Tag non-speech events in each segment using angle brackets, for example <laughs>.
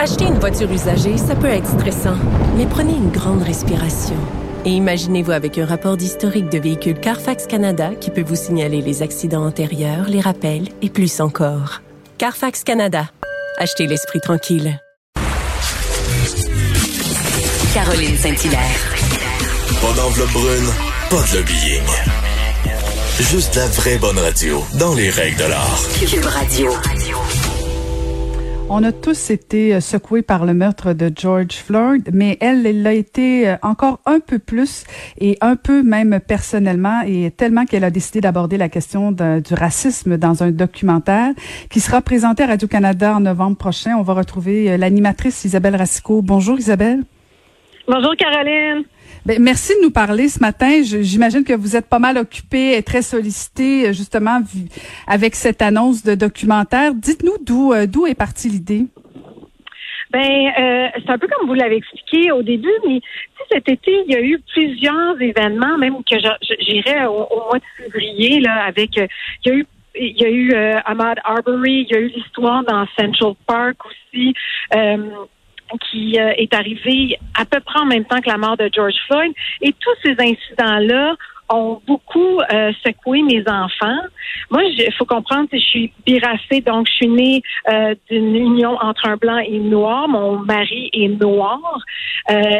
Acheter une voiture usagée, ça peut être stressant, mais prenez une grande respiration. Et imaginez-vous avec un rapport d'historique de véhicule Carfax Canada qui peut vous signaler les accidents antérieurs, les rappels et plus encore. Carfax Canada. Achetez l'esprit tranquille. Caroline Saint-Hilaire. Pas d'enveloppe brune, pas de lobbying. Juste la vraie bonne radio, dans les règles de l'art. Cube Radio. On a tous été euh, secoués par le meurtre de George Floyd, mais elle, elle l'a été euh, encore un peu plus et un peu même personnellement et tellement qu'elle a décidé d'aborder la question du racisme dans un documentaire qui sera présenté à Radio-Canada en novembre prochain. On va retrouver euh, l'animatrice Isabelle Racicot. Bonjour Isabelle. Bonjour Caroline. Ben, merci de nous parler ce matin. J'imagine que vous êtes pas mal occupé et très sollicité justement avec cette annonce de documentaire. Dites-nous d'où euh, d'où est partie l'idée. Ben, euh, c'est un peu comme vous l'avez expliqué au début, mais cet été, il y a eu plusieurs événements, même que j'irais au, mois de février, là, avec, euh, il y a eu il y a eu Ahmad Arbery, il y a eu l'histoire dans Central Park aussi qui euh, est arrivé à peu près en même temps que la mort de George Floyd. Et tous ces incidents-là ont beaucoup euh, secoué mes enfants. Moi, il faut comprendre que je suis birassée, donc je suis née euh, d'une union entre un blanc et une noir. Mon mari est noir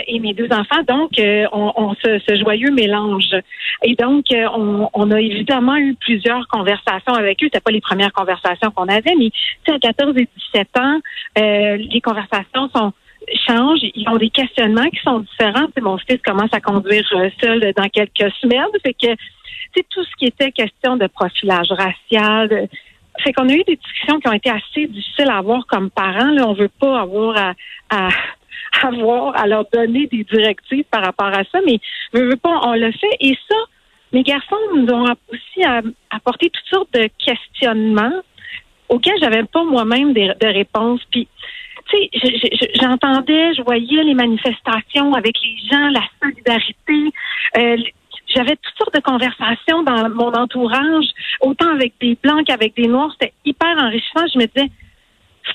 et mes deux enfants, donc on, on se, ce joyeux mélange. Et donc, on, on, a évidemment eu plusieurs conversations avec eux. C'était pas les premières conversations qu'on avait, mais à 14 et 17 ans, les conversations sont changent, ils ont des questionnements qui sont différents. mon fils commence à conduire euh, seul dans quelques semaines. Fait que c'est tout ce qui était question de profilage racial. fait qu'on a eu des discussions qui ont été assez difficiles à avoir comme parents. Là, on veut pas avoir à, à <laughs> avoir à leur donner des directives par rapport à ça, mais pas, on le fait. Et ça, mes garçons nous ont aussi apporté toutes sortes de questionnements auxquels j'avais pas moi-même de, de réponses. Puis tu sais, j'entendais, je voyais les manifestations avec les gens, la solidarité. Euh, j'avais toutes sortes de conversations dans mon entourage, autant avec des blancs qu'avec des noirs. C'était hyper enrichissant. Je me disais,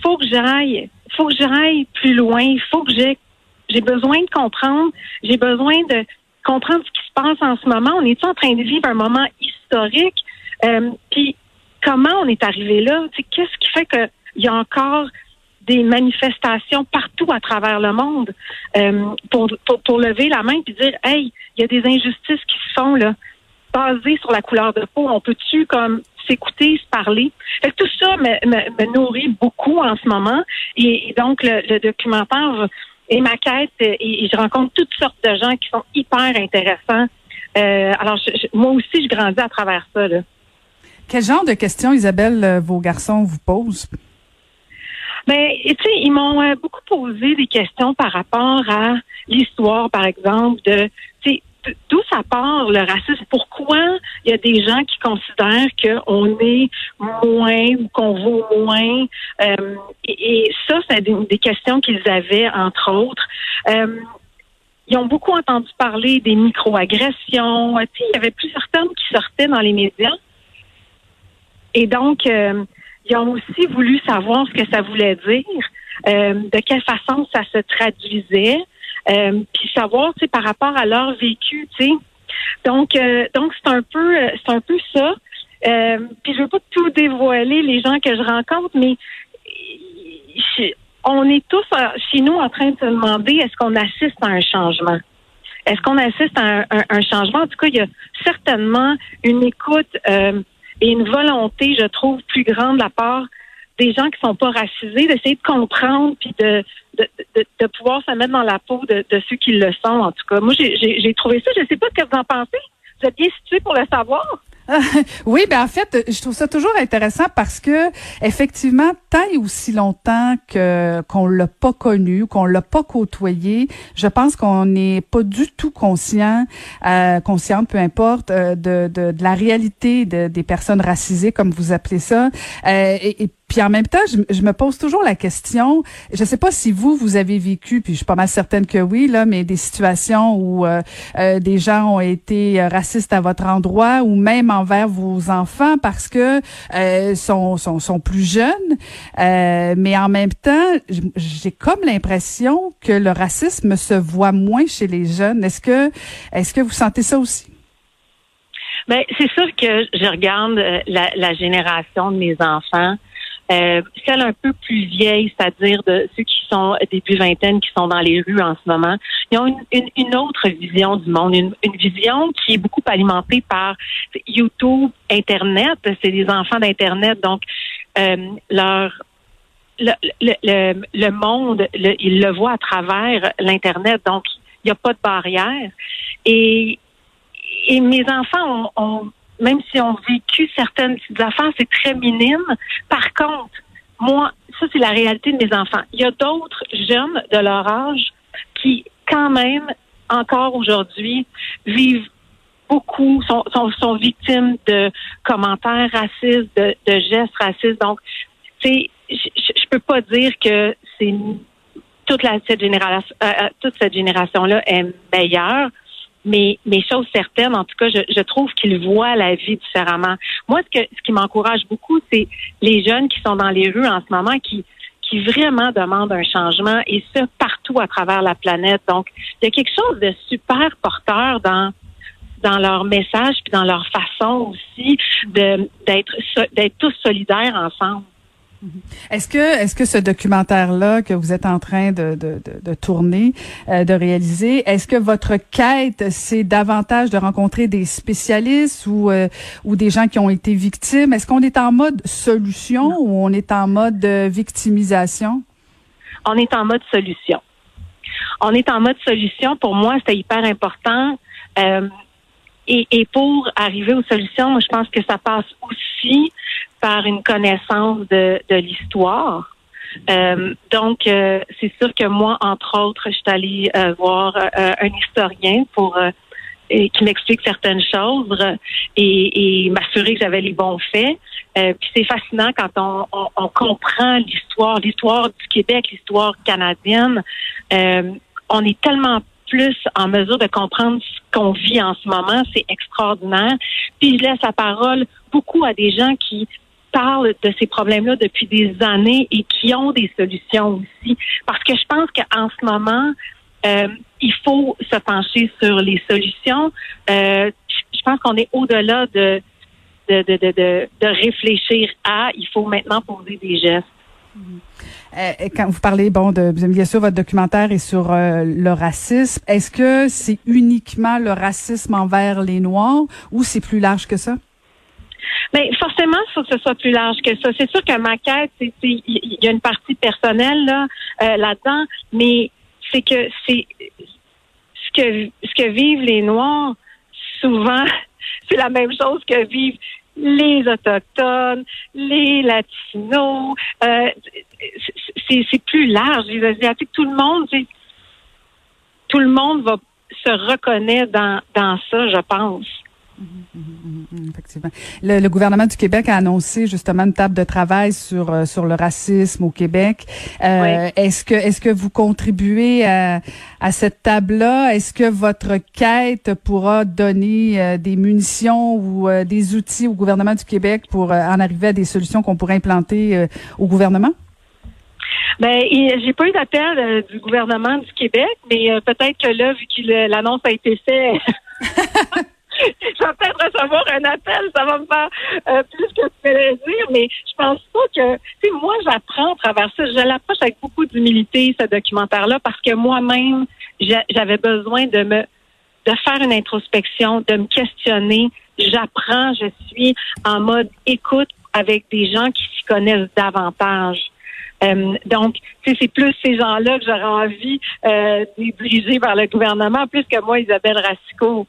faut que j'aille, faut que j'aille plus loin. Faut que j'ai, j'ai besoin de comprendre. J'ai besoin de comprendre ce qui se passe en ce moment. On est en train de vivre un moment historique? Euh, puis comment on est arrivé là? Qu'est-ce qui fait qu'il y a encore des manifestations partout à travers le monde euh, pour, pour, lever la main et dire Hey, il y a des injustices qui se font là, basées sur la couleur de peau. On peut-tu comme s'écouter, se parler? Fait tout ça me, nourrit beaucoup en ce moment. Et, donc le, documentaire est ma quête et, je rencontre toutes sortes de gens qui sont hyper intéressants. Euh, alors moi aussi, je grandis à travers ça. Là. Quel genre de questions, Isabelle, euh, vos garçons vous posent? Ben, tu sais, ils m'ont euh, beaucoup posé des questions par rapport à l'histoire, par exemple, de, tu sais, d'où ça part le racisme? Pourquoi il y a des gens qui considèrent qu'on est moins ou qu'on vaut moins? Euh, et, ça, c'est des, questions qu'ils avaient, entre autres. Euh, ils ont beaucoup entendu parler des microagressions. Tu sais, il y avait plusieurs termes qui sortaient dans les médias. Et donc, ils ont aussi voulu savoir ce que ça voulait dire, euh, de quelle façon ça se traduisait, euh, puis savoir, tu par rapport à leur vécu, tu sais. Donc, euh, donc c'est un peu, c'est un peu ça. puis je veux pas tout dévoiler les gens que je rencontre, mais on est tous chez nous en train de se demander est-ce qu'on assiste à un changement? Est-ce qu'on assiste à un, un, changement? En tout cas, il y a certainement une écoute et une volonté, je trouve, plus grande de la part des gens qui sont pas racisés, d'essayer de comprendre puis de, de, de, pouvoir se mettre dans la peau de, de, ceux qui le sont, en tout cas. Moi, j'ai trouvé ça. Je sais pas ce que vous en pensez. Vous êtes bien situé pour le savoir. <laughs> oui, ben en fait, je trouve ça toujours intéressant parce que effectivement, tant et aussi longtemps que qu'on l'a pas connu, qu'on l'a pas côtoyé, je pense qu'on n'est pas du tout conscient, euh, peu importe, euh, de, de, de, la réalité de, des personnes racisées, comme vous appelez ça. Euh, Puis en même temps, je, me pose toujours la question, je sais pas si vous, vous avez vécu, puis je suis pas mal certaine que oui, là, mais des situations où euh, euh, des gens ont été racistes à votre endroit ou même envers vos enfants parce que euh, sont, sont, sont plus jeunes. mais en même temps, j'ai comme l'impression que le racisme se voit moins chez les jeunes. Est-ce que, est-ce que vous sentez ça aussi? Ben, c'est sûr que je regarde euh, la, la génération de mes enfants, euh, celle un peu plus vieille, c'est-à-dire de ceux qui sont début vingtaine, qui sont dans les rues en ce moment. Ils ont une, une, autre vision du monde, une, une, vision qui est beaucoup alimentée par YouTube, Internet. C'est des enfants d'Internet, donc euh, leur le, le, le, monde, ils le voient à travers l'Internet, donc il n'y a pas de barrière. Et et mes enfants ont, même si ont vécu certaines petites affaires, c'est très minime. Par contre, moi, ça, c'est la réalité de mes enfants. Il y a d'autres jeunes de leur âge qui, quand même, encore aujourd'hui, vivent beaucoup, sont, sont, victimes de commentaires racistes, de, gestes racistes. Donc, tu je, je peux pas dire que c'est toute la cette génération, euh, euh, toute cette génération-là est meilleure. Mais, mais chose certaine, en tout cas, je, je trouve qu'ils voient la vie différemment. Moi, ce, que, ce qui m'encourage beaucoup, c'est les jeunes qui sont dans les rues en ce moment, qui, qui vraiment demandent un changement, et ce, partout à travers la planète. Donc, il y a quelque chose de super porteur dans dans leur message puis dans leur façon aussi de d'être d'être tous solidaires ensemble. Est-ce que, est-ce que ce documentaire-là que vous êtes en train de, de, de, tourner, euh, de réaliser, est-ce que votre quête, c'est davantage de rencontrer des spécialistes ou, euh, ou des gens qui ont été victimes? Est-ce qu'on est en mode solution ou on est en mode victimisation? On est en mode solution. On est en mode solution. Pour moi, c'était hyper important. Euh, et, et pour arriver aux solutions, moi, je pense que ça passe aussi par une connaissance de, l'histoire. Euh, donc, euh, c'est sûr que moi, entre autres, je suis allée euh, voir un historien pour qui m'explique certaines choses et, m'assurer que j'avais les bons faits. puis c'est fascinant quand on comprend l'histoire, l'histoire du Québec, l'histoire canadienne. on est tellement plus en mesure de comprendre ce qu'on vit en ce moment. C'est extraordinaire. Puis je laisse la parole beaucoup à des gens qui parlent de ces problèmes-là depuis des années et qui ont des solutions aussi. Parce que je pense qu'en ce moment, euh, il faut se pencher sur les solutions. Euh, je pense qu'on est au-delà de de, de, de, de, réfléchir à, il faut maintenant poser des gestes. Euh, quand vous parlez, bon, de bien sûr, votre documentaire est sur le racisme. Est-ce que c'est uniquement le racisme envers les Noirs ou c'est plus large que ça? Mais forcément, il faut que ce soit plus large que ça. C'est sûr que ma quête, il y a une partie personnelle euh, là-dedans, mais c'est que c'est ce que ce que vivent les Noirs souvent, <laughs> c'est la même chose que vivent les autochtones, les latinos. Euh, c'est plus large. Les asiatiques, tout le monde, tout le monde va se reconnaître dans dans ça, je pense. Effectivement. Le, gouvernement du Québec a annoncé justement une table de travail sur euh, sur le racisme au Québec. Euh, est-ce que est-ce que vous contribuez à, à cette table-là? Est-ce que votre quête pourra donner euh, des munitions ou des outils au gouvernement du Québec pour en arriver à des solutions qu'on pourrait implanter au gouvernement? Ben, j'ai pas eu d'appel du gouvernement du Québec, mais peut-être que là, vu que l'annonce a été faite, <laughs> je vais peut-être recevoir un appel, ça va me faire euh, plus que plaisir, mais je pense pas que, tu sais, moi, j'apprends à travers ça. Je l'approche avec beaucoup d'humilité, ce documentaire-là, parce que moi-même, j'avais besoin de me, de faire une introspection, de me questionner. J'apprends, je suis en mode écoute avec des gens qui s'y connaissent davantage. Euh, donc, c'est plus ces gens-là que j'aurais envie euh, vers le gouvernement, plus que moi, Isabelle Racicot.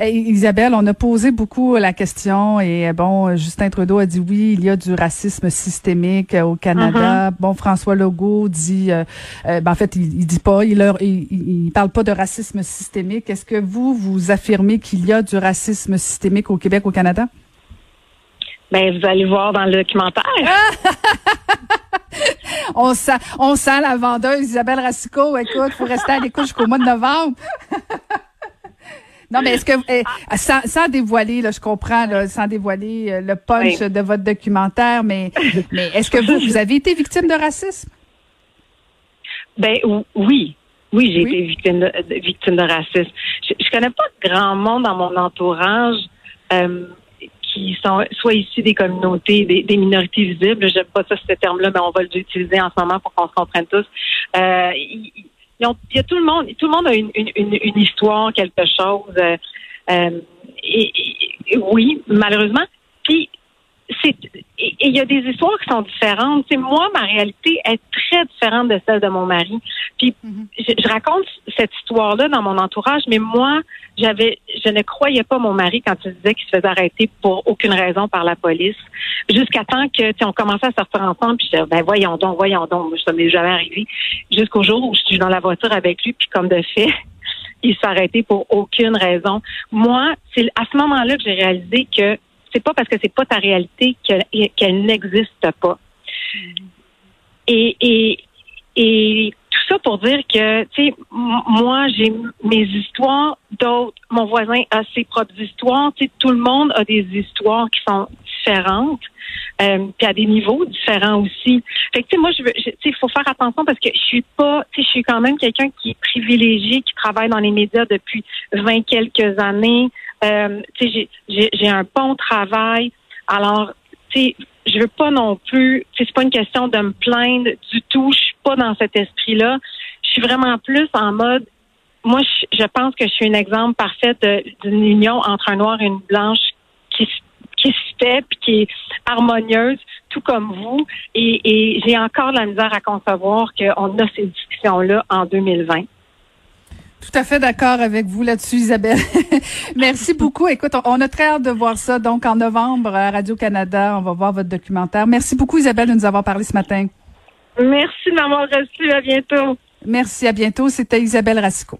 Isabelle, on a posé beaucoup la question et bon, Justin Trudeau a dit oui, il y a du racisme systémique au Canada. Mm-hmm. Bon, François Legault dit, euh, euh, ben, en fait, il, dit pas, il, leur, il, parle pas de racisme systémique. Est-ce que vous vous affirmez qu'il y a du racisme systémique au Québec, au Canada? Ben, vous allez voir dans le documentaire. <laughs> on sent, on sent la vendeuse Isabelle Racicot. Écoute, faut rester à l'écoute jusqu'au mois de novembre. <laughs> non, mais est-ce que, eh, sans, sans, dévoiler, là, je comprends, là, sans dévoiler euh, le punch de votre documentaire, mais, <laughs> mais est-ce que vous, vous avez été victime de racisme? Ben oui. Oui, j'ai été victime de, victime de racisme. Je, je connais pas grand monde dans mon entourage euh, qui sont soit issus des communautés, des, minorités visibles. J'aime pas ça ce terme-là, mais on va l'utiliser en ce moment pour qu'on se comprenne tous. Euh, il, y a tout le monde, tout le monde a une, une, une, histoire, quelque chose. Euh, euh et, oui, malheureusement. Puis c'est et il y a des histoires qui sont différentes. C'est moi, ma réalité est très différente de celle de mon mari. Puis mhm. je, raconte cette histoire-là dans mon entourage, mais moi, j'avais, je ne croyais pas mon mari quand il disait qu'il se faisait arrêter pour aucune raison par la police, jusqu'à temps que, tu on commençait à sortir ensemble. Puis je disais, ben voyons donc, voyons donc, ça m'est jamais arrivé. Jusqu'au jour où je suis dans la voiture avec lui, puis comme de fait. <laughs> il s'est arrêté pour aucune raison. Moi, c'est à ce moment-là que j'ai réalisé que c'est pas parce que c'est pas ta réalité qu'elle n'existe pas. Et, et, tout ça pour dire que, tu sais, moi, j'ai mes histoires, d'autres, mon voisin a ses propres histoires, tu sais, tout le monde a des histoires qui sont différentes, euh, puis à des niveaux différents aussi. Fait que, tu sais, moi, je veux, tu sais, il faut faire attention parce que je suis pas, tu sais, je suis quand même quelqu'un qui est privilégié, qui travaille dans les médias depuis 20 quelques années. Euh, j'ai un bon travail. Alors, tu sais, je veux pas non plus. C'est pas une question de me plaindre du tout. Je suis pas dans cet esprit-là. Je suis vraiment plus en mode. Moi, je, pense que je suis un exemple parfait d'une union entre un noir et une blanche qui se fait puis qui est harmonieuse, tout comme vous. Et, et j'ai encore de la misère à concevoir qu'on a ces discussions-là en 2020. Tout à fait d'accord avec vous là-dessus, Isabelle. <laughs> Merci beaucoup. Écoute, on a très hâte de voir ça. Donc, en novembre, à Radio-Canada, on va voir votre documentaire. Merci beaucoup, Isabelle, de nous avoir parlé ce matin. Merci de m'avoir reçu. À bientôt. Merci. À bientôt. C'était Isabelle Racicot.